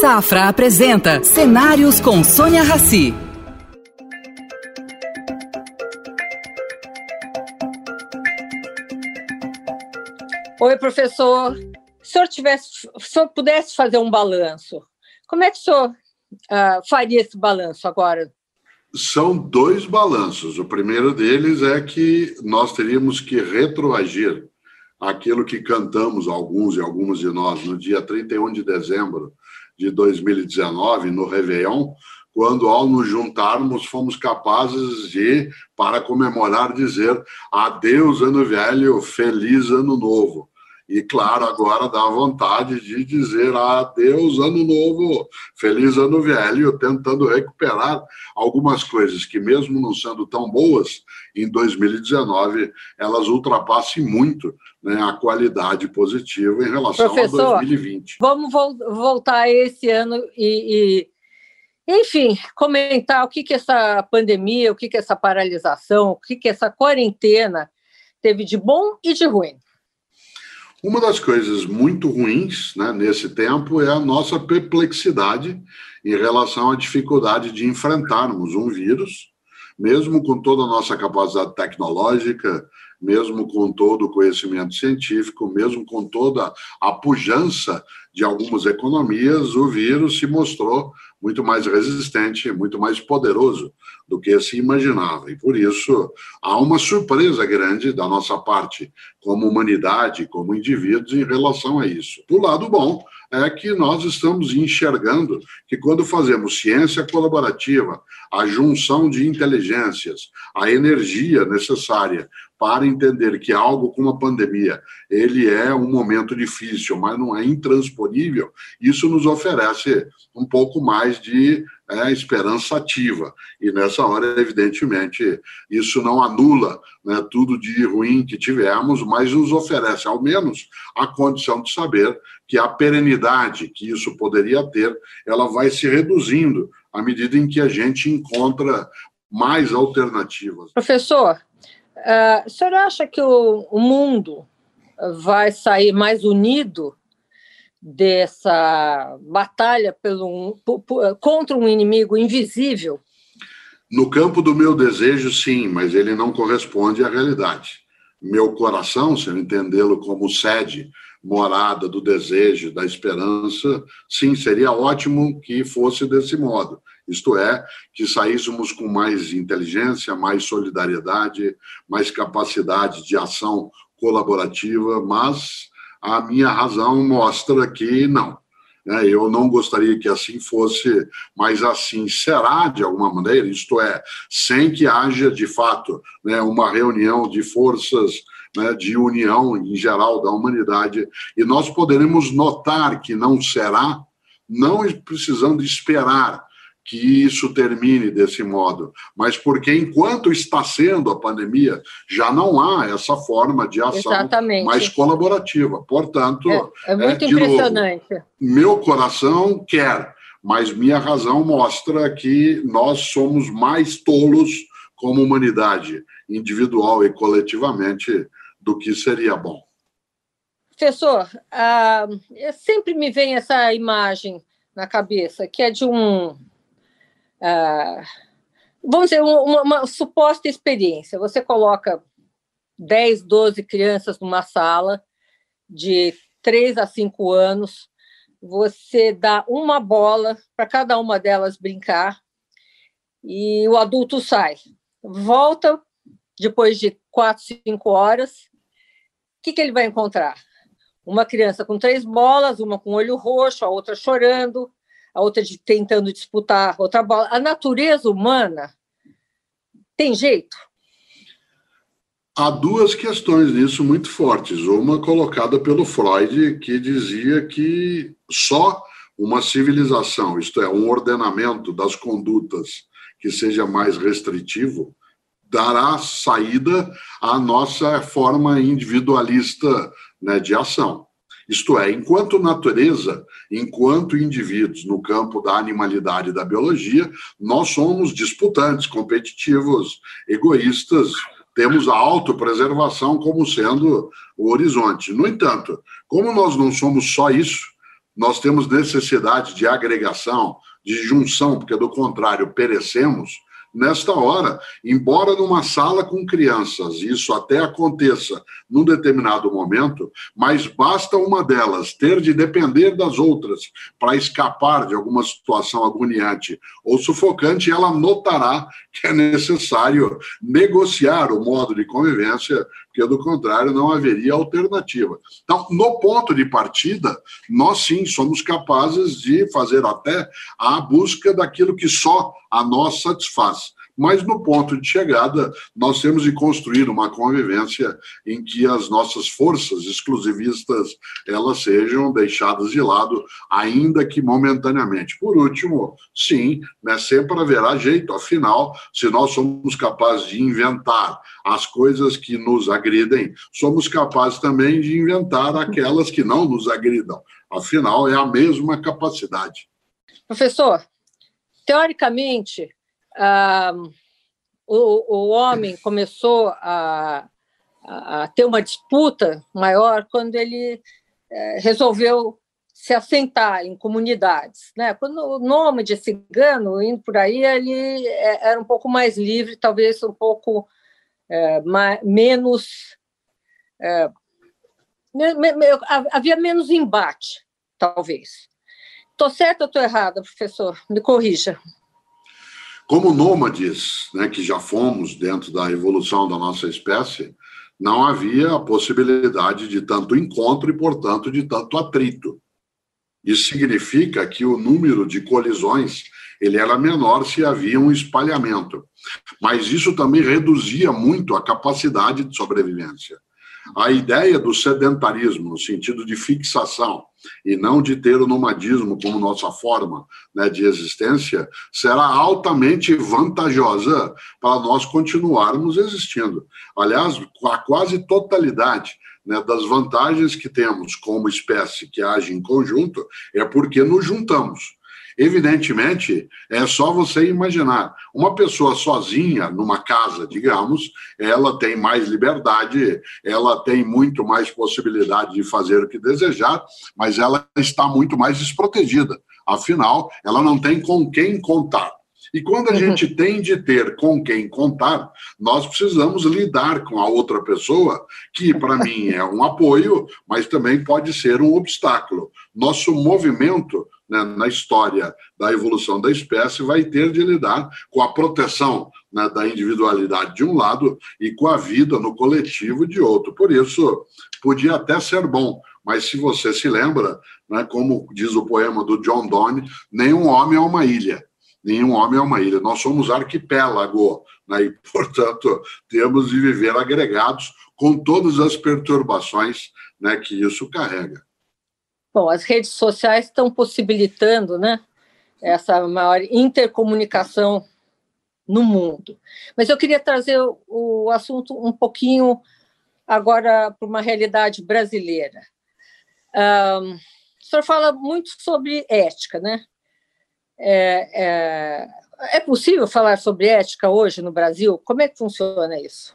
Safra apresenta Cenários com Sônia Rassi. Oi, professor. Se o senhor, tivesse, se o senhor pudesse fazer um balanço, como é que o senhor uh, faria esse balanço agora? São dois balanços. O primeiro deles é que nós teríamos que retroagir aquilo que cantamos, alguns e algumas de nós, no dia 31 de dezembro de 2019, no Réveillon, quando, ao nos juntarmos, fomos capazes de, para comemorar, dizer adeus, ano velho, feliz ano novo. E, claro, agora dá vontade de dizer adeus, ano novo, feliz ano velho, tentando recuperar algumas coisas que, mesmo não sendo tão boas, em 2019 elas ultrapassem muito né, a qualidade positiva em relação Professor, a 2020. Vamos voltar esse ano e, e, enfim, comentar o que, que essa pandemia, o que, que essa paralisação, o que, que essa quarentena teve de bom e de ruim. Uma das coisas muito ruins né, nesse tempo é a nossa perplexidade em relação à dificuldade de enfrentarmos um vírus, mesmo com toda a nossa capacidade tecnológica, mesmo com todo o conhecimento científico, mesmo com toda a pujança de algumas economias, o vírus se mostrou muito mais resistente, muito mais poderoso do que se imaginava. E por isso há uma surpresa grande da nossa parte, como humanidade, como indivíduos, em relação a isso. Do lado bom, é que nós estamos enxergando que quando fazemos ciência colaborativa, a junção de inteligências, a energia necessária para entender que algo como a pandemia, ele é um momento difícil, mas não é intransponível, isso nos oferece um pouco mais de é, esperança ativa. E nessa hora, evidentemente, isso não anula né, tudo de ruim que tivemos, mas nos oferece, ao menos, a condição de saber que a perenidade que isso poderia ter, ela vai se reduzindo à medida em que a gente encontra mais alternativas. Professor, Uh, o senhor acha que o, o mundo vai sair mais unido dessa batalha pelo, contra um inimigo invisível? No campo do meu desejo, sim, mas ele não corresponde à realidade. Meu coração, se eu entendê-lo como sede, morada do desejo, da esperança, sim, seria ótimo que fosse desse modo. Isto é, que saíssemos com mais inteligência, mais solidariedade, mais capacidade de ação colaborativa, mas a minha razão mostra que não. Né? Eu não gostaria que assim fosse, mas assim será de alguma maneira, isto é, sem que haja de fato né, uma reunião de forças né, de união em geral da humanidade, e nós poderemos notar que não será, não precisando esperar que isso termine desse modo, mas porque enquanto está sendo a pandemia, já não há essa forma de ação Exatamente. mais colaborativa. Portanto, é, é muito é, impressionante. Novo, meu coração quer, mas minha razão mostra que nós somos mais tolos como humanidade, individual e coletivamente, do que seria bom. Professor, ah, sempre me vem essa imagem na cabeça, que é de um ah, vamos dizer, uma, uma, suposta experiência. Você coloca 10, 12 crianças numa sala de 3 a 5 anos, você dá uma bola para cada uma delas brincar e o adulto sai. Volta depois de 4, 5 horas. O que, que ele vai encontrar? Uma criança com três bolas, uma com olho roxo, a outra chorando, a outra de, tentando disputar outra bola. A natureza humana tem jeito? Há duas questões nisso muito fortes. Uma colocada pelo Freud, que dizia que só uma civilização, isto é, um ordenamento das condutas que seja mais restritivo, dará saída à nossa forma individualista né, de ação. Isto é, enquanto natureza, enquanto indivíduos no campo da animalidade e da biologia, nós somos disputantes, competitivos, egoístas, temos a autopreservação como sendo o horizonte. No entanto, como nós não somos só isso, nós temos necessidade de agregação, de junção, porque do contrário perecemos, nesta hora, embora numa sala com crianças, isso até aconteça num determinado momento, mas basta uma delas ter de depender das outras para escapar de alguma situação agoniante ou sufocante, ela notará que é necessário negociar o modo de convivência, porque do contrário não haveria alternativa. Então, no ponto de partida, nós sim somos capazes de fazer até a busca daquilo que só a nós satisfaz mas no ponto de chegada nós temos de construir uma convivência em que as nossas forças exclusivistas elas sejam deixadas de lado, ainda que momentaneamente. Por último, sim, né, sempre haverá jeito, afinal, se nós somos capazes de inventar as coisas que nos agridem, somos capazes também de inventar aquelas que não nos agridam. Afinal, é a mesma capacidade. Professor, teoricamente, ah, o, o homem começou a, a, ter uma disputa maior quando ele é, resolveu se assentar em comunidades. Né? Quando o nômade cigano, indo por aí, ele é, era um pouco mais livre, talvez um pouco é, mais, menos. Me, me, havia menos embate, talvez. Estou certa ou estou errada, professor? Me corrija. Como nômades, né, que já fomos dentro da evolução da nossa espécie, não havia a possibilidade de tanto encontro e, portanto, de tanto atrito. Isso significa que o número de colisões ele era menor se havia um espalhamento. Mas isso também reduzia muito a capacidade de sobrevivência. A ideia do sedentarismo, no sentido de fixação, e não de ter o nomadismo como nossa forma né, de existência, será altamente vantajosa para nós continuarmos existindo. Aliás, a quase totalidade né, das vantagens que temos como espécie que age em conjunto é porque nos juntamos. Evidentemente, é só você imaginar. Uma pessoa sozinha numa casa, digamos, ela tem mais liberdade, ela tem muito mais possibilidade de fazer o que desejar, mas ela está muito mais desprotegida. Afinal, ela não tem com quem contar. E quando a uhum. gente tem de ter com quem contar, nós precisamos lidar com a outra pessoa, que para mim é um apoio, mas também pode ser um obstáculo. Nosso movimento né, na história da evolução da espécie vai ter de lidar com a proteção né, da individualidade de um lado e com a vida no coletivo de outro. Por isso, podia até ser bom, mas se você se lembra, né, como diz o poema do John Donne, nenhum homem é uma ilha nenhum homem é uma ilha. Nós somos arquipélago, né? e, portanto, temos de viver agregados com todas as perturbações né, que isso carrega. Bom, as redes sociais estão possibilitando né, essa maior intercomunicação no mundo. Mas eu queria trazer o assunto um pouquinho agora para uma realidade brasileira. Um, o senhor fala muito sobre ética, né? É, é, é possível falar sobre ética hoje no Brasil? Como é que funciona isso?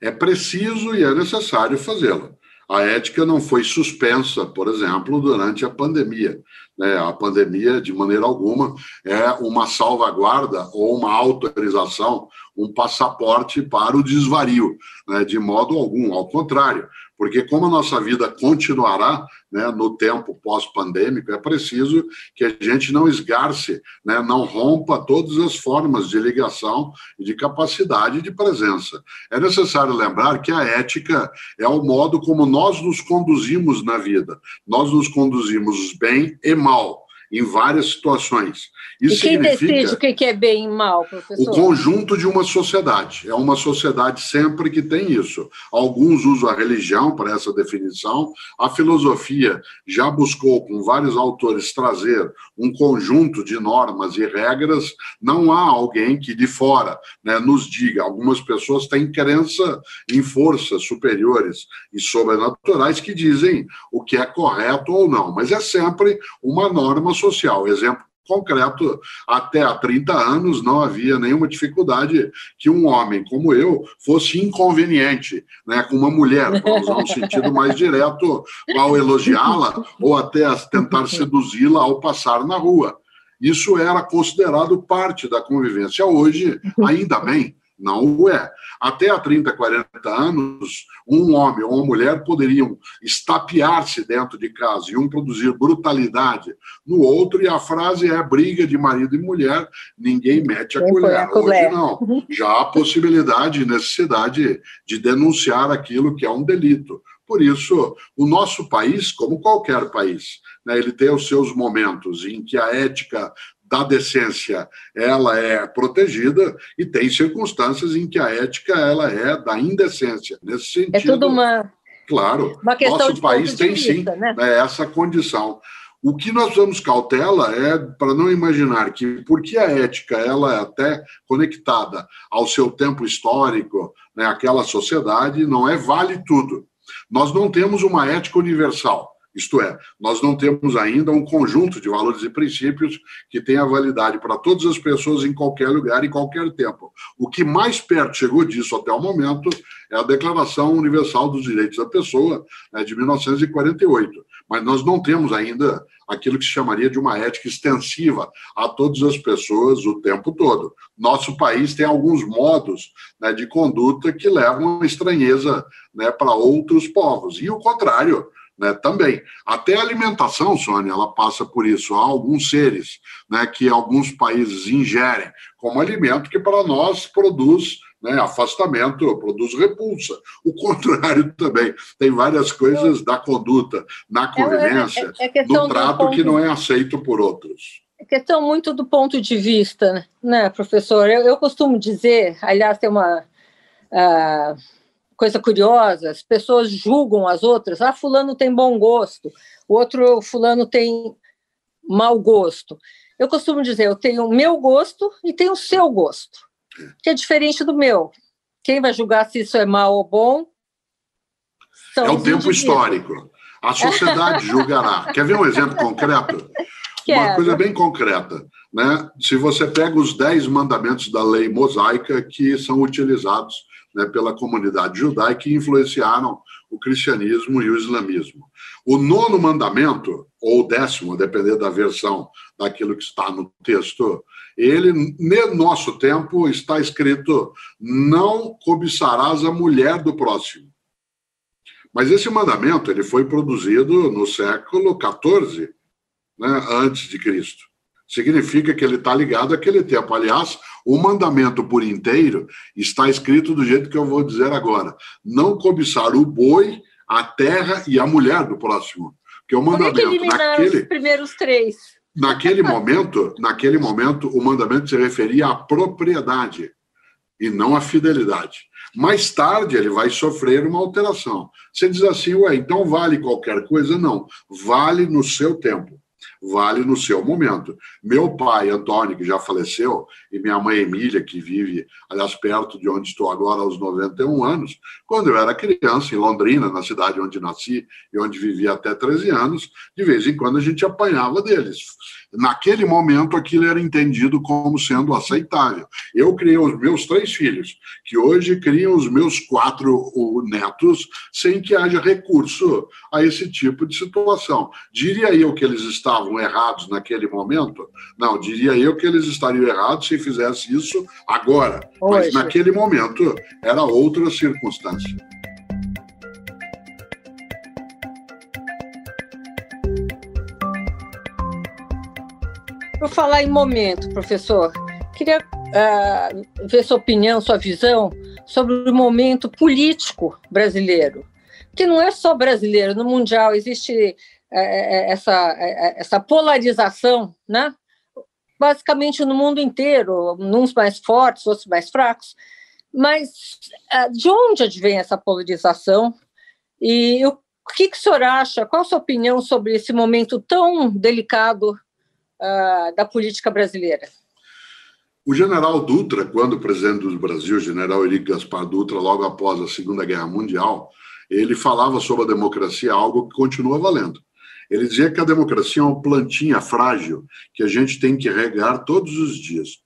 É preciso e é necessário fazê-lo. A ética não foi suspensa, por exemplo, durante a pandemia. Né? A pandemia, de maneira alguma, é uma salvaguarda ou uma autorização, um passaporte para o desvario, né? de modo algum. Ao contrário, porque como a nossa vida continuará né, no tempo pós-pandêmico, é preciso que a gente não esgarce, né, não rompa todas as formas de ligação e de capacidade de presença. É necessário lembrar que a ética é o modo como nós nos conduzimos na vida. Nós nos conduzimos bem e mal em várias situações. Isso e quem decide o que é bem e mal, professor? O conjunto de uma sociedade. É uma sociedade sempre que tem isso. Alguns usam a religião para essa definição. A filosofia já buscou, com vários autores, trazer um conjunto de normas e regras. Não há alguém que de fora né, nos diga. Algumas pessoas têm crença em forças superiores e sobrenaturais que dizem o que é correto ou não. Mas é sempre uma norma social. Exemplo concreto. Até há 30 anos não havia nenhuma dificuldade que um homem como eu fosse inconveniente né, com uma mulher, para usar um sentido mais direto, ao elogiá-la ou até tentar seduzi-la ao passar na rua. Isso era considerado parte da convivência. Hoje, ainda bem, não o é. Até há 30, 40 anos, um homem ou uma mulher poderiam estapear-se dentro de casa e um produzir brutalidade no outro, e a frase é briga de marido e mulher, ninguém mete a colher. Hoje não. Já há possibilidade e necessidade de denunciar aquilo que é um delito. Por isso, o nosso país, como qualquer país, né, ele tem os seus momentos em que a ética da decência ela é protegida e tem circunstâncias em que a ética ela é da indecência. Nesse sentido, é tudo uma claro, uma nosso país tem vista, sim né? né? essa condição. O que nós vamos cautela é para não imaginar que porque a ética ela é até conectada ao seu tempo histórico, né, aquela sociedade não é vale tudo. Nós não temos uma ética universal. Isto é, nós não temos ainda um conjunto de valores e princípios que tenha validade para todas as pessoas em qualquer lugar e qualquer tempo. O que mais perto chegou disso até o momento é a Declaração Universal dos Direitos da Pessoa, né, de 1948. Mas nós não temos ainda aquilo que se chamaria de uma ética extensiva a todas as pessoas o tempo todo. Nosso país tem alguns modos né, de conduta que levam a estranheza né, para outros povos. E o contrário né, também. Até a alimentação, Sônia, ela passa por isso. Há alguns seres né, que alguns países ingerem como alimento que para nós produz né, afastamento, produz repulsa. O contrário também. Tem várias coisas da conduta, na é, convivência, é, é, é do trato do que não é aceito por outros. É questão muito do ponto de vista, né, professor? Eu, eu costumo dizer, aliás, tem uma. Uh, coisa curiosa, as pessoas julgam as outras. Ah, fulano tem bom gosto, o outro fulano tem mau gosto. Eu costumo dizer, eu tenho o meu gosto e tenho o seu gosto, que é diferente do meu. Quem vai julgar se isso é mal ou bom? é o tempo indivíduos. histórico. A sociedade julgará. Quer ver um exemplo concreto? Quero. Uma coisa bem concreta. Né? Se você pega os dez mandamentos da lei mosaica que são utilizados né, pela comunidade judaica que influenciaram o cristianismo e o islamismo. O nono mandamento, ou o décimo, a depender da versão daquilo que está no texto, ele, no nosso tempo, está escrito: não cobiçarás a mulher do próximo. Mas esse mandamento ele foi produzido no século XIV, né, antes de Cristo. Significa que ele está ligado àquele tempo. Aliás, o mandamento por inteiro está escrito do jeito que eu vou dizer agora: não cobiçar o boi, a terra e a mulher do próximo. Porque o mandamento Por que naquele os primeiros três. Naquele momento, naquele momento, o mandamento se referia à propriedade e não à fidelidade. Mais tarde ele vai sofrer uma alteração. Você diz assim, ué, então vale qualquer coisa? Não, vale no seu tempo vale no seu momento. Meu pai, Antônio, que já faleceu, e minha mãe, Emília, que vive, aliás, perto de onde estou agora, aos 91 anos, quando eu era criança, em Londrina, na cidade onde nasci e onde vivi até 13 anos, de vez em quando a gente apanhava deles. Naquele momento, aquilo era entendido como sendo aceitável. Eu criei os meus três filhos, que hoje criam os meus quatro netos, sem que haja recurso a esse tipo de situação. Diria eu que eles estavam errados naquele momento? Não, diria eu que eles estariam errados se fizesse isso agora. Mas naquele momento era outra circunstância. Por falar em momento, professor, queria uh, ver sua opinião, sua visão sobre o momento político brasileiro, que não é só brasileiro, no mundial existe uh, essa, uh, essa polarização, né? basicamente no mundo inteiro, uns mais fortes, outros mais fracos. Mas de onde advém essa polarização? E o que, que o senhor acha? Qual a sua opinião sobre esse momento tão delicado uh, da política brasileira? O general Dutra, quando presidente do Brasil, general Henrique Gaspar Dutra, logo após a Segunda Guerra Mundial, ele falava sobre a democracia, algo que continua valendo. Ele dizia que a democracia é uma plantinha frágil que a gente tem que regar todos os dias.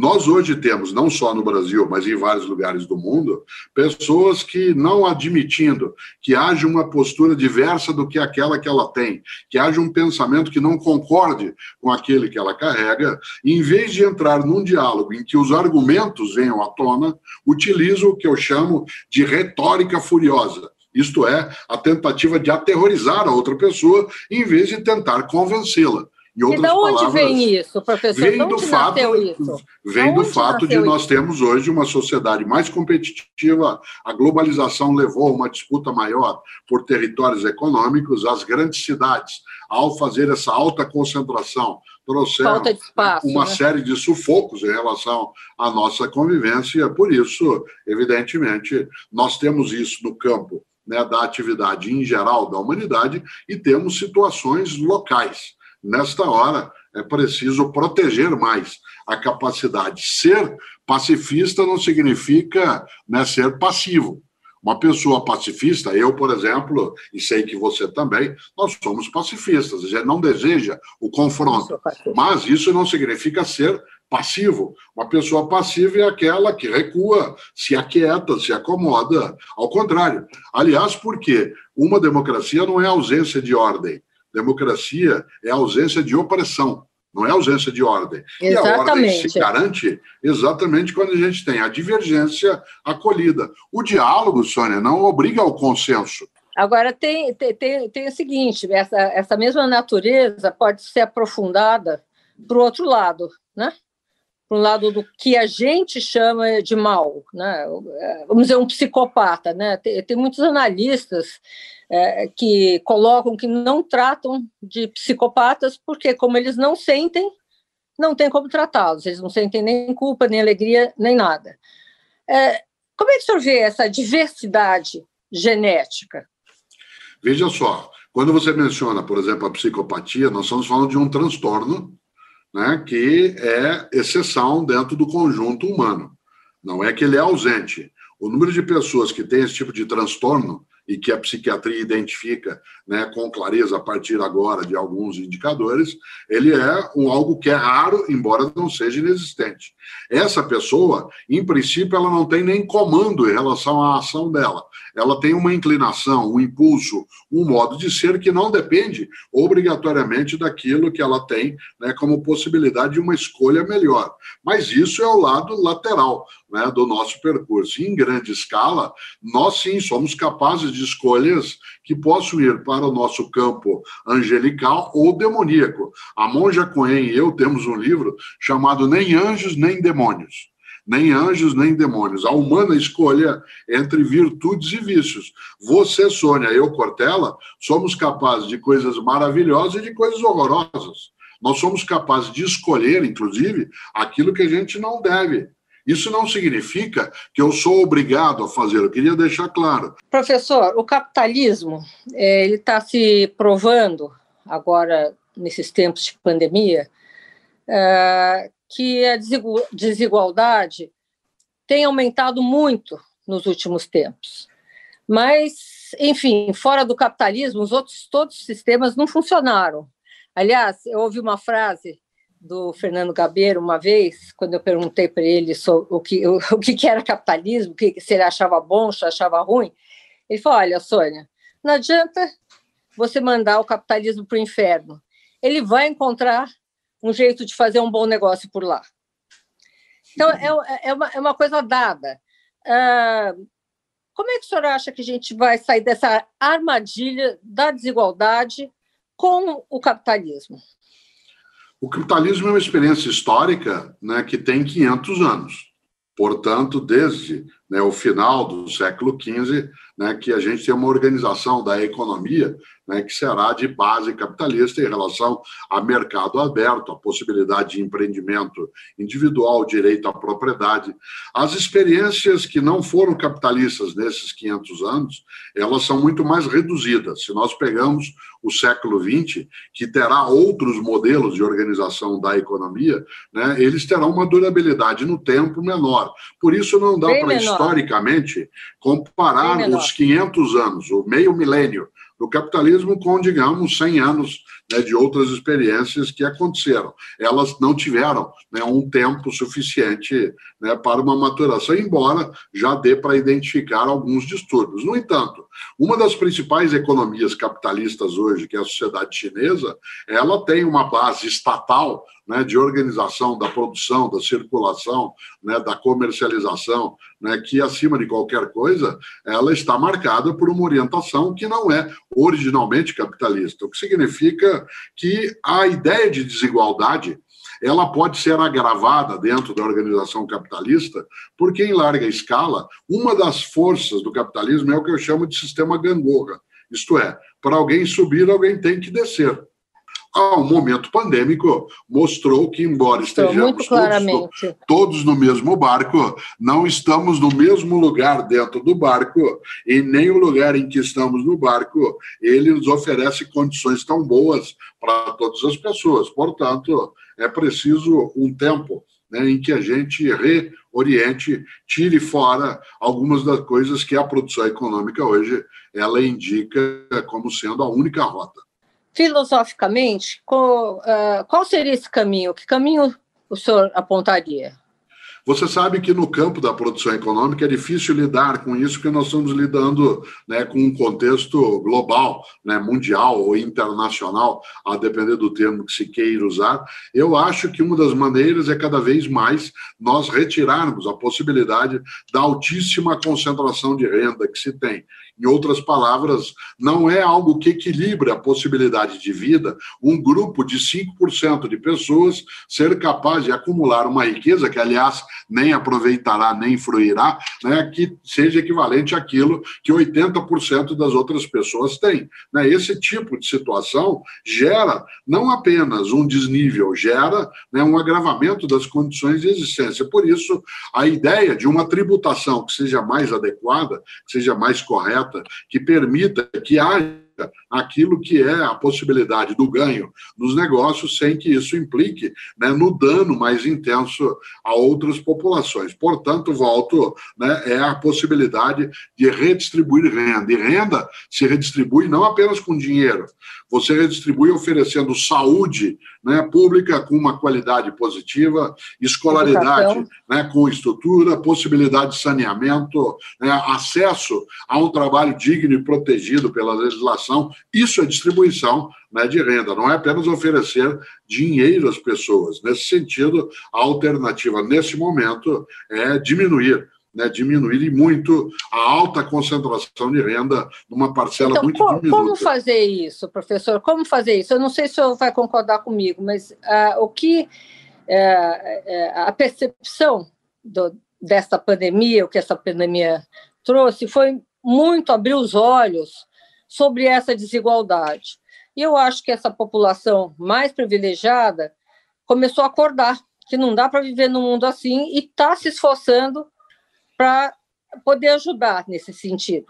Nós hoje temos, não só no Brasil, mas em vários lugares do mundo, pessoas que, não admitindo que haja uma postura diversa do que aquela que ela tem, que haja um pensamento que não concorde com aquele que ela carrega, em vez de entrar num diálogo em que os argumentos venham à tona, utilizam o que eu chamo de retórica furiosa. Isto é, a tentativa de aterrorizar a outra pessoa, em vez de tentar convencê-la. Outras e de onde palavras, vem isso, professor? Vem do fato, isso? Vem do fato de nós termos hoje uma sociedade mais competitiva, a globalização levou a uma disputa maior por territórios econômicos, as grandes cidades, ao fazer essa alta concentração, trouxeram espaço, uma né? série de sufocos em relação à nossa convivência, por isso, evidentemente, nós temos isso no campo né, da atividade em geral da humanidade e temos situações locais Nesta hora, é preciso proteger mais a capacidade. Ser pacifista não significa né, ser passivo. Uma pessoa pacifista, eu, por exemplo, e sei que você também, nós somos pacifistas, a não deseja o confronto. Mas isso não significa ser passivo. Uma pessoa passiva é aquela que recua, se aquieta, se acomoda. Ao contrário. Aliás, porque uma democracia não é ausência de ordem. Democracia é ausência de opressão, não é ausência de ordem. Exatamente. E a ordem se garante exatamente quando a gente tem a divergência acolhida. O diálogo, Sônia, não obriga ao consenso. Agora, tem, tem, tem o seguinte: essa, essa mesma natureza pode ser aprofundada para o outro lado, né? para o lado do que a gente chama de mal, né? vamos dizer, um psicopata. Né? Tem, tem muitos analistas é, que colocam que não tratam de psicopatas, porque, como eles não sentem, não tem como tratá-los, eles não sentem nem culpa, nem alegria, nem nada. É, como é que o senhor vê essa diversidade genética? Veja só, quando você menciona, por exemplo, a psicopatia, nós estamos falando de um transtorno né, que é exceção dentro do conjunto humano. Não é que ele é ausente. O número de pessoas que têm esse tipo de transtorno e que a psiquiatria identifica né, com clareza a partir agora de alguns indicadores, ele é um algo que é raro, embora não seja inexistente. Essa pessoa, em princípio, ela não tem nem comando em relação à ação dela. Ela tem uma inclinação, um impulso, um modo de ser que não depende obrigatoriamente daquilo que ela tem né, como possibilidade de uma escolha melhor. Mas isso é o lado lateral né, do nosso percurso. E, em grande escala, nós sim somos capazes de escolhas que possam ir para o nosso campo angelical ou demoníaco. A Monja Cohen e eu temos um livro chamado Nem Anjos Nem Demônios. Nem anjos, nem demônios. A humana escolha entre virtudes e vícios. Você, Sônia, eu, Cortella, somos capazes de coisas maravilhosas e de coisas horrorosas. Nós somos capazes de escolher, inclusive, aquilo que a gente não deve. Isso não significa que eu sou obrigado a fazer, eu queria deixar claro. Professor, o capitalismo é, ele está se provando agora, nesses tempos de pandemia, é, que a desigualdade tem aumentado muito nos últimos tempos. Mas, enfim, fora do capitalismo, os outros todos os sistemas não funcionaram. Aliás, eu ouvi uma frase do Fernando Gabeiro uma vez, quando eu perguntei para ele sobre o que, o, o que era capitalismo, que, se ele achava bom, se achava ruim, ele falou: Olha, Sônia, não adianta você mandar o capitalismo para o inferno. Ele vai encontrar um jeito de fazer um bom negócio por lá. Então, é, é, uma, é uma coisa dada. Ah, como é que o senhor acha que a gente vai sair dessa armadilha da desigualdade com o capitalismo? O capitalismo é uma experiência histórica né, que tem 500 anos. Portanto, desde né, o final do século XV, né, que a gente tem uma organização da economia né, que será de base capitalista em relação a mercado aberto, a possibilidade de empreendimento individual, direito à propriedade. As experiências que não foram capitalistas nesses 500 anos, elas são muito mais reduzidas. Se nós pegamos o século XX, que terá outros modelos de organização da economia, né, eles terão uma durabilidade no tempo menor. Por isso, não dá para, historicamente, comparar os 500 anos, o meio milênio, do capitalismo com, digamos, 100 anos né, de outras experiências que aconteceram. Elas não tiveram né, um tempo suficiente né, para uma maturação, embora já dê para identificar alguns distúrbios. No entanto, uma das principais economias capitalistas hoje, que é a sociedade chinesa, ela tem uma base estatal né, de organização da produção, da circulação, né, da comercialização, né, que acima de qualquer coisa, ela está marcada por uma orientação que não é originalmente capitalista, o que significa que a ideia de desigualdade ela pode ser agravada dentro da organização capitalista, porque, em larga escala, uma das forças do capitalismo é o que eu chamo de sistema gangorra. Isto é, para alguém subir, alguém tem que descer ao momento pandêmico, mostrou que, embora estejamos todos, todos, no mesmo barco, não estamos no mesmo lugar dentro do barco, e nem o lugar em que estamos no barco, ele nos oferece condições tão boas para todas as pessoas. Portanto, é preciso um tempo né, em que a gente reoriente, tire fora algumas das coisas que a produção econômica hoje ela indica como sendo a única rota filosoficamente, qual, uh, qual seria esse caminho? Que caminho o senhor apontaria? Você sabe que no campo da produção econômica é difícil lidar com isso, porque nós estamos lidando né, com um contexto global, né, mundial ou internacional, a depender do termo que se queira usar. Eu acho que uma das maneiras é cada vez mais nós retirarmos a possibilidade da altíssima concentração de renda que se tem. Em outras palavras, não é algo que equilibre a possibilidade de vida um grupo de 5% de pessoas ser capaz de acumular uma riqueza que, aliás, nem aproveitará, nem fruirá, né, que seja equivalente àquilo que 80% das outras pessoas têm. Né? Esse tipo de situação gera não apenas um desnível, gera né, um agravamento das condições de existência. Por isso, a ideia de uma tributação que seja mais adequada, que seja mais correta, que permita que haja aquilo que é a possibilidade do ganho nos negócios, sem que isso implique né, no dano mais intenso a outras populações. Portanto, volto, né, é a possibilidade de redistribuir renda. E renda se redistribui não apenas com dinheiro, você redistribui oferecendo saúde né, pública com uma qualidade positiva, escolaridade né, com estrutura, possibilidade de saneamento, né, acesso a um trabalho digno e protegido pela legislação. Isso é distribuição né, de renda, não é apenas oferecer dinheiro às pessoas. Nesse sentido, a alternativa nesse momento é diminuir né, diminuir muito a alta concentração de renda numa parcela então, muito como, diminuta. Como fazer isso, professor? Como fazer isso? Eu não sei se o senhor vai concordar comigo, mas uh, o que uh, a percepção do, desta pandemia, o que essa pandemia trouxe, foi muito abrir os olhos sobre essa desigualdade. E eu acho que essa população mais privilegiada começou a acordar que não dá para viver num mundo assim e está se esforçando para poder ajudar nesse sentido.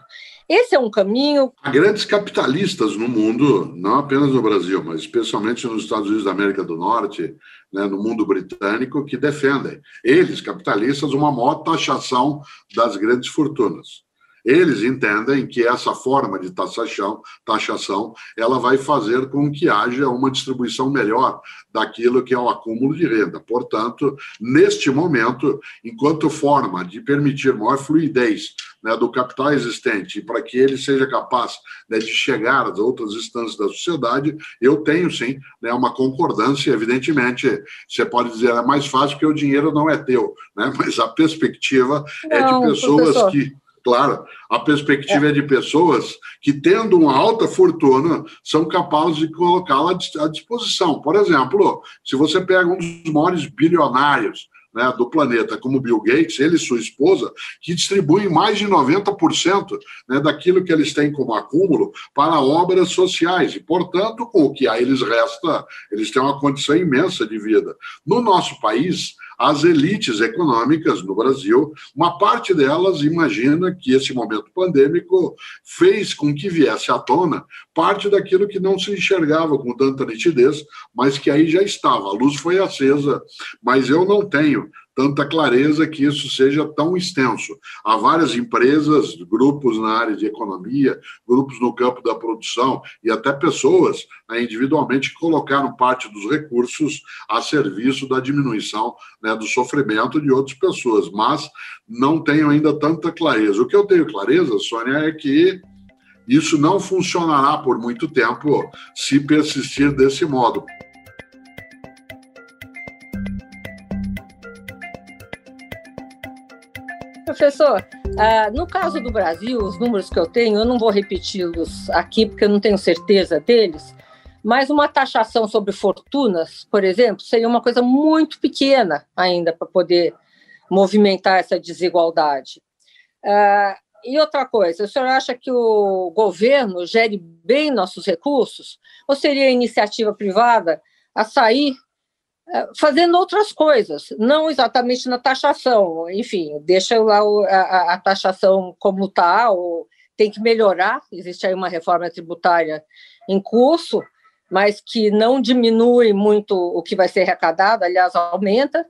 Esse é um caminho. Há grandes capitalistas no mundo, não apenas no Brasil, mas especialmente nos Estados Unidos da América do Norte, né, no mundo britânico, que defendem, eles, capitalistas, uma maior taxação das grandes fortunas. Eles entendem que essa forma de taxação, taxação ela vai fazer com que haja uma distribuição melhor daquilo que é o acúmulo de renda. Portanto, neste momento, enquanto forma de permitir maior fluidez né, do capital existente para que ele seja capaz né, de chegar às outras instâncias da sociedade, eu tenho sim né, uma concordância. Evidentemente, você pode dizer é mais fácil porque o dinheiro não é teu, né, mas a perspectiva não, é de pessoas professor. que Claro, a perspectiva é. é de pessoas que, tendo uma alta fortuna, são capazes de colocá-la à disposição. Por exemplo, se você pega um dos maiores bilionários né, do planeta, como Bill Gates, ele e sua esposa, que distribuem mais de 90% né, daquilo que eles têm como acúmulo para obras sociais. E, portanto, com o que a eles resta, eles têm uma condição imensa de vida. No nosso país, as elites econômicas no Brasil, uma parte delas imagina que esse momento pandêmico fez com que viesse à tona parte daquilo que não se enxergava com tanta nitidez, mas que aí já estava. A luz foi acesa, mas eu não tenho tanta clareza que isso seja tão extenso. Há várias empresas, grupos na área de economia, grupos no campo da produção e até pessoas né, individualmente que colocaram parte dos recursos a serviço da diminuição né, do sofrimento de outras pessoas, mas não tenho ainda tanta clareza. O que eu tenho clareza, Sônia, é que isso não funcionará por muito tempo se persistir desse modo. Professor, uh, no caso do Brasil, os números que eu tenho, eu não vou repeti-los aqui porque eu não tenho certeza deles, mas uma taxação sobre fortunas, por exemplo, seria uma coisa muito pequena ainda para poder movimentar essa desigualdade. Uh, e outra coisa, o senhor acha que o governo gere bem nossos recursos? Ou seria a iniciativa privada a sair fazendo outras coisas, não exatamente na taxação. Enfim, deixa lá a, a taxação como está, ou tem que melhorar. Existe aí uma reforma tributária em curso, mas que não diminui muito o que vai ser arrecadado, aliás, aumenta.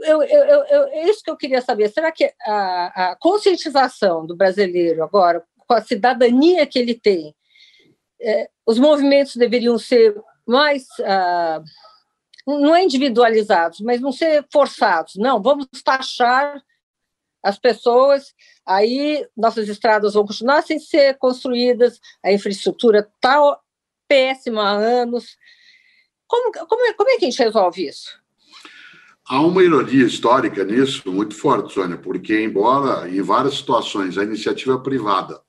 Eu, eu, eu, é isso que eu queria saber. Será que a, a conscientização do brasileiro agora, com a cidadania que ele tem, é, os movimentos deveriam ser mais. Ah, não é individualizados, mas não ser forçados. Não, vamos taxar as pessoas, aí nossas estradas vão continuar sem ser construídas, a infraestrutura está péssima há anos. Como, como, é, como é que a gente resolve isso? Há uma ironia histórica nisso muito forte, Sônia, porque embora em várias situações a iniciativa privada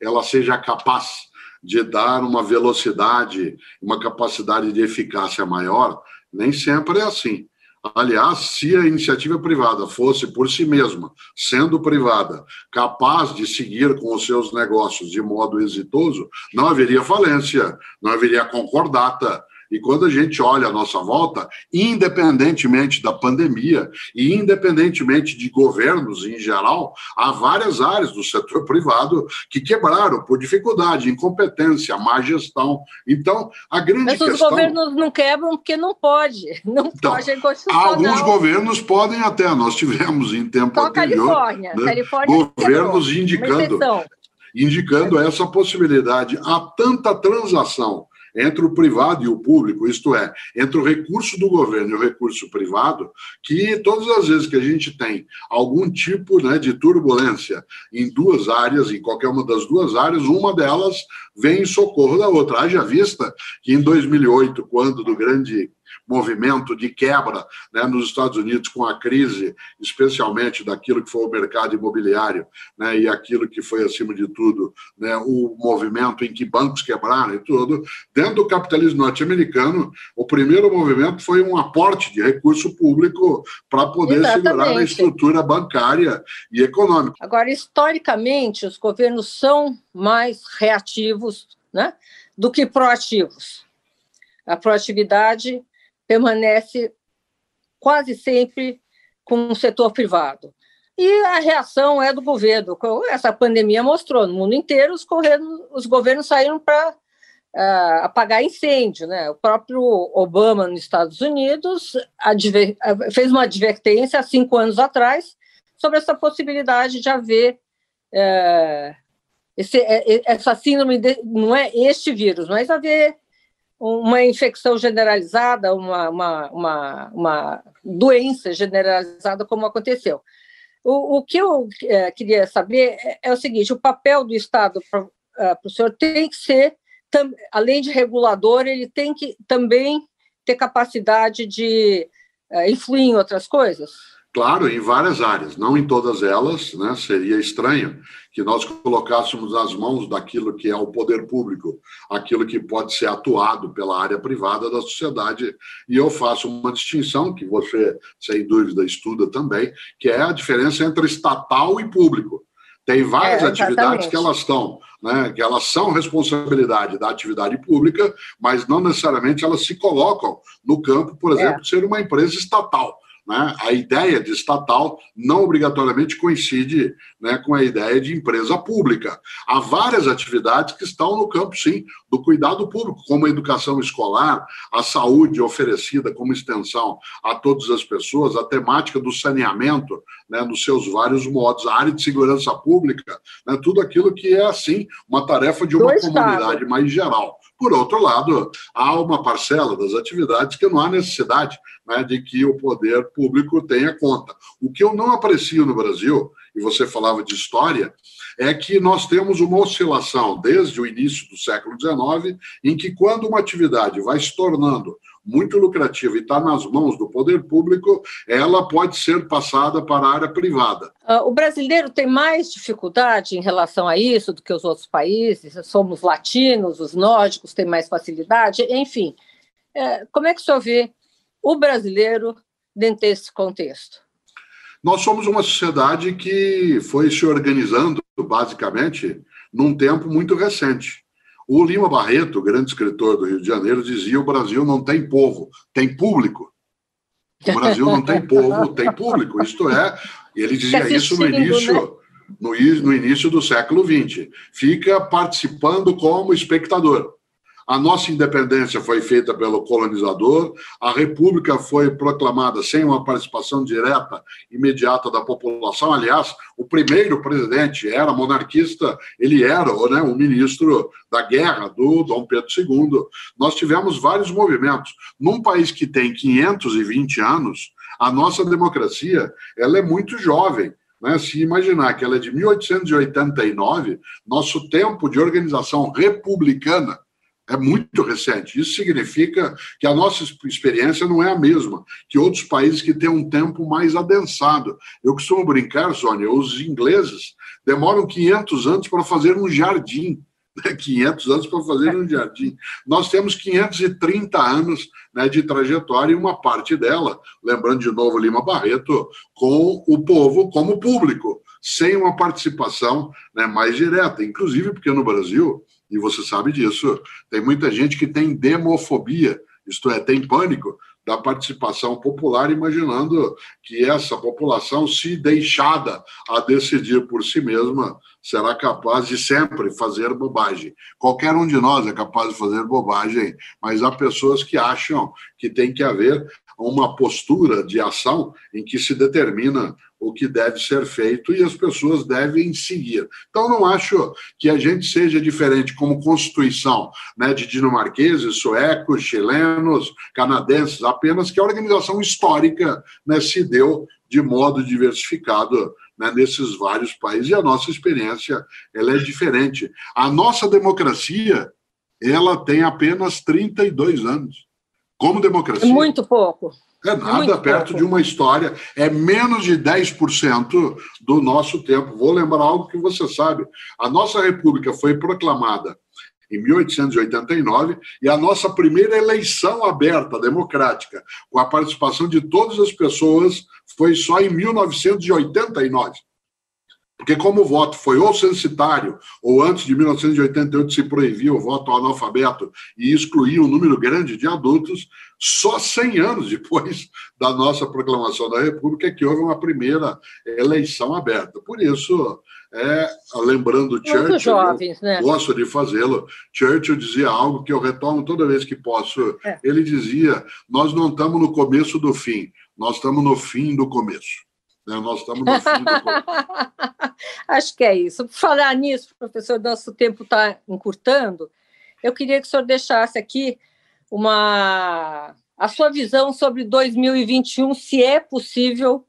ela seja capaz de dar uma velocidade, uma capacidade de eficácia maior, nem sempre é assim. Aliás, se a iniciativa privada fosse por si mesma, sendo privada, capaz de seguir com os seus negócios de modo exitoso, não haveria falência, não haveria concordata, e quando a gente olha a nossa volta, independentemente da pandemia e independentemente de governos em geral, há várias áreas do setor privado que quebraram por dificuldade, incompetência, má gestão. Então, a grande Mas questão... os governos não quebram porque não pode. Não então, pode, é Alguns governos podem até. Nós tivemos em tempo Só anterior... Califórnia. Né, Califórnia governos indicando indicando essa possibilidade. Há tanta transação entre o privado e o público, isto é, entre o recurso do governo e o recurso privado, que todas as vezes que a gente tem algum tipo né, de turbulência em duas áreas, em qualquer uma das duas áreas, uma delas vem em socorro da outra. Haja vista que em 2008, quando do grande movimento de quebra né, nos Estados Unidos com a crise, especialmente daquilo que foi o mercado imobiliário né, e aquilo que foi, acima de tudo, né, o movimento em que bancos quebraram e tudo. Dentro do capitalismo norte-americano, o primeiro movimento foi um aporte de recurso público para poder Exatamente. segurar a estrutura bancária e econômica. Agora, historicamente, os governos são mais reativos né, do que proativos. A proatividade permanece quase sempre com o setor privado. E a reação é do governo. Essa pandemia mostrou no mundo inteiro os, governos, os governos saíram para uh, ah, apagar incêndio. Né? O próprio Obama, nos Estados Unidos, fez uma advertência há cinco anos atrás sobre essa possibilidade de haver uh, esse, essa síndrome, de, não é este vírus, mas haver uma infecção generalizada, uma, uma, uma, uma doença generalizada, como aconteceu. O, o que eu é, queria saber é, é, o seguinte: o papel do Estado para é, o senhor tem que ser, tam, além de regulador, ele tem que também ter capacidade de é, influir em outras coisas? Claro, em várias áreas, não em todas elas, né? seria estranho que nós colocássemos nas mãos daquilo que é o poder público, aquilo que pode ser atuado pela área privada da sociedade. E eu faço uma distinção, que você, sem dúvida, estuda também, que é a diferença entre estatal e público. Tem várias é, atividades que elas estão, né, que elas são responsabilidade da atividade pública, mas não necessariamente elas se colocam no campo, por é. exemplo, é. de ser uma empresa estatal né, a ideia de estatal não obrigatoriamente coincide né, com a ideia de empresa pública. Há várias atividades que estão no campo, sim, do cuidado público, como a educação escolar, a saúde oferecida como extensão a todas as pessoas, a temática do saneamento, né, nos seus vários modos, a área de segurança pública, né, tudo aquilo que é, assim, uma tarefa de uma comunidade mais geral. Por outro lado, há uma parcela das atividades que não há necessidade né, de que o poder público tenha conta. O que eu não aprecio no Brasil, e você falava de história, é que nós temos uma oscilação desde o início do século XIX, em que, quando uma atividade vai se tornando muito lucrativa e está nas mãos do poder público, ela pode ser passada para a área privada. Uh, o brasileiro tem mais dificuldade em relação a isso do que os outros países? Somos latinos, os nórdicos têm mais facilidade, enfim. É, como é que o senhor vê o brasileiro dentro desse contexto? Nós somos uma sociedade que foi se organizando, basicamente, num tempo muito recente. O Lima Barreto, grande escritor do Rio de Janeiro, dizia: o Brasil não tem povo, tem público. O Brasil não tem povo, tem público. Isto é, ele dizia isso no início, né? no, no início do século XX. Fica participando como espectador. A nossa independência foi feita pelo colonizador, a república foi proclamada sem uma participação direta, imediata da população. Aliás, o primeiro presidente era monarquista, ele era né, o ministro da guerra do Dom Pedro II. Nós tivemos vários movimentos. Num país que tem 520 anos, a nossa democracia ela é muito jovem. Né? Se imaginar que ela é de 1889, nosso tempo de organização republicana é muito recente. Isso significa que a nossa experiência não é a mesma que outros países que têm um tempo mais adensado. Eu costumo brincar, Sônia, os ingleses demoram 500 anos para fazer um jardim. Né? 500 anos para fazer um jardim. Nós temos 530 anos né, de trajetória e uma parte dela, lembrando de novo Lima Barreto, com o povo como público, sem uma participação né, mais direta. Inclusive porque no Brasil e você sabe disso. Tem muita gente que tem demofobia, isto é, tem pânico da participação popular, imaginando que essa população, se deixada a decidir por si mesma, será capaz de sempre fazer bobagem. Qualquer um de nós é capaz de fazer bobagem, mas há pessoas que acham que tem que haver uma postura de ação em que se determina o que deve ser feito e as pessoas devem seguir. Então, não acho que a gente seja diferente como Constituição né, de dinamarqueses, suecos, chilenos, canadenses, apenas que a organização histórica né, se deu de modo diversificado né, nesses vários países e a nossa experiência ela é diferente. A nossa democracia ela tem apenas 32 anos. Como democracia. Muito pouco. É nada é perto pouco. de uma história, é menos de 10% do nosso tempo. Vou lembrar algo que você sabe: a nossa República foi proclamada em 1889 e a nossa primeira eleição aberta, democrática, com a participação de todas as pessoas, foi só em 1989. Porque, como o voto foi ou censitário, ou antes de 1988 se proibia o voto ao analfabeto e excluía um número grande de adultos, só 100 anos depois da nossa proclamação da República é que houve uma primeira eleição aberta. Por isso, é, lembrando Churchill, jovens, né? gosto de fazê-lo. Churchill dizia algo que eu retomo toda vez que posso. É. Ele dizia: Nós não estamos no começo do fim, nós estamos no fim do começo. Né? Nós estamos no fim do Acho que é isso. Por falar nisso, professor, nosso tempo está encurtando. Eu queria que o senhor deixasse aqui uma a sua visão sobre 2021, se é possível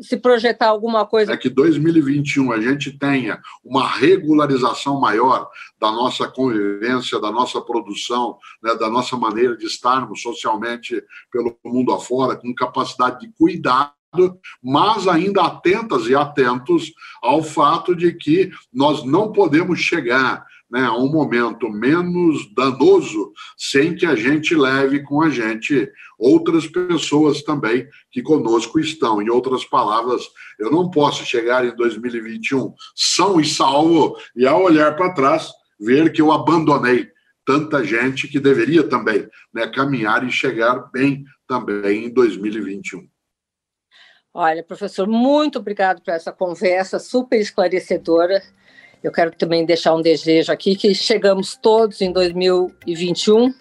se projetar alguma coisa. É que 2021 a gente tenha uma regularização maior da nossa convivência, da nossa produção, né, da nossa maneira de estarmos socialmente pelo mundo afora, com capacidade de cuidar mas ainda atentas e atentos ao fato de que nós não podemos chegar né, a um momento menos danoso sem que a gente leve com a gente outras pessoas também que conosco estão. Em outras palavras, eu não posso chegar em 2021 são e salvo e ao olhar para trás ver que eu abandonei tanta gente que deveria também né, caminhar e chegar bem também em 2021. Olha, professor, muito obrigado por essa conversa super esclarecedora. Eu quero também deixar um desejo aqui que chegamos todos em 2021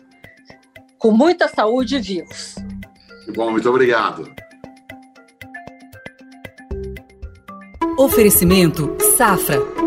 com muita saúde e vivos. Bom, muito obrigado. Oferecimento Safra.